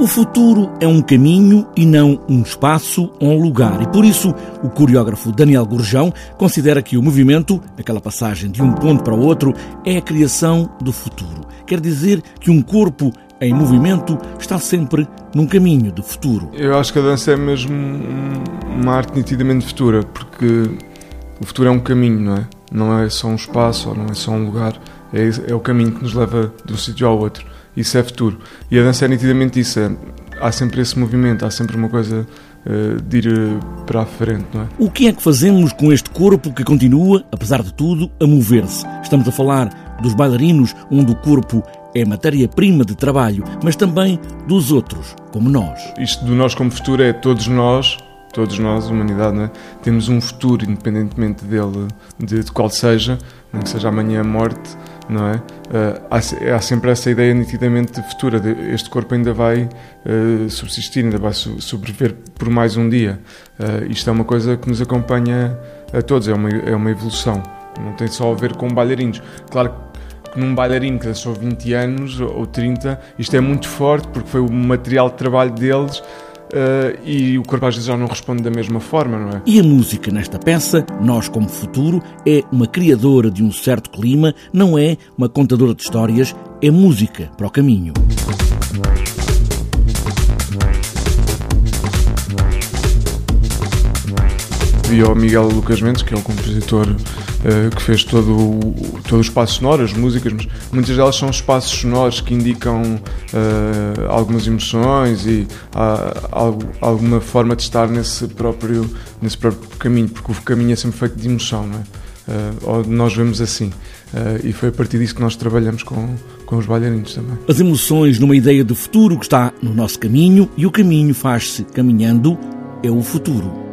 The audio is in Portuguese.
O futuro é um caminho e não um espaço ou um lugar. E por isso, o coreógrafo Daniel Gurjão considera que o movimento, aquela passagem de um ponto para o outro, é a criação do futuro. Quer dizer que um corpo em movimento está sempre num caminho do futuro. Eu acho que a dança é mesmo uma arte nitidamente futura, porque o futuro é um caminho, não é? Não é só um espaço ou não é só um lugar, é, é o caminho que nos leva de um sítio ao outro isso é futuro. E a dança é nitidamente isso. É, há sempre esse movimento, há sempre uma coisa uh, de ir uh, para a frente, não é? O que é que fazemos com este corpo que continua, apesar de tudo, a mover-se? Estamos a falar dos bailarinos, onde o corpo é matéria-prima de trabalho, mas também dos outros, como nós. Isto do nós como futuro é todos nós, todos nós, humanidade, é? temos um futuro, independentemente dele, de, de qual seja, nem que seja amanhã a morte, não é? Uh, há, há, sempre essa ideia nitidamente futura, de este corpo ainda vai uh, subsistir, ainda vai so, sobreviver por mais um dia. Uh, isto é uma coisa que nos acompanha a todos, é uma, é uma evolução, não tem só a ver com bailarinos. Claro que num bailarino que dançou 20 anos ou 30, isto é muito forte porque foi o material de trabalho deles Uh, e o corpo às vezes já não responde da mesma forma, não é? E a música nesta peça, Nós como Futuro, é uma criadora de um certo clima, não é uma contadora de histórias, é música para o caminho. E ao Miguel Lucas Mendes, que é o compositor uh, que fez todo o, todo o espaço sonoro, as músicas, mas muitas delas são espaços sonoros que indicam uh, algumas emoções e uh, alguma forma de estar nesse próprio, nesse próprio caminho, porque o caminho é sempre feito de emoção, não é? Uh, nós vemos assim. E foi a partir disso que nós trabalhamos com, com os bailarinos também. As emoções numa ideia de futuro que está no nosso caminho e o caminho faz-se caminhando, é o futuro.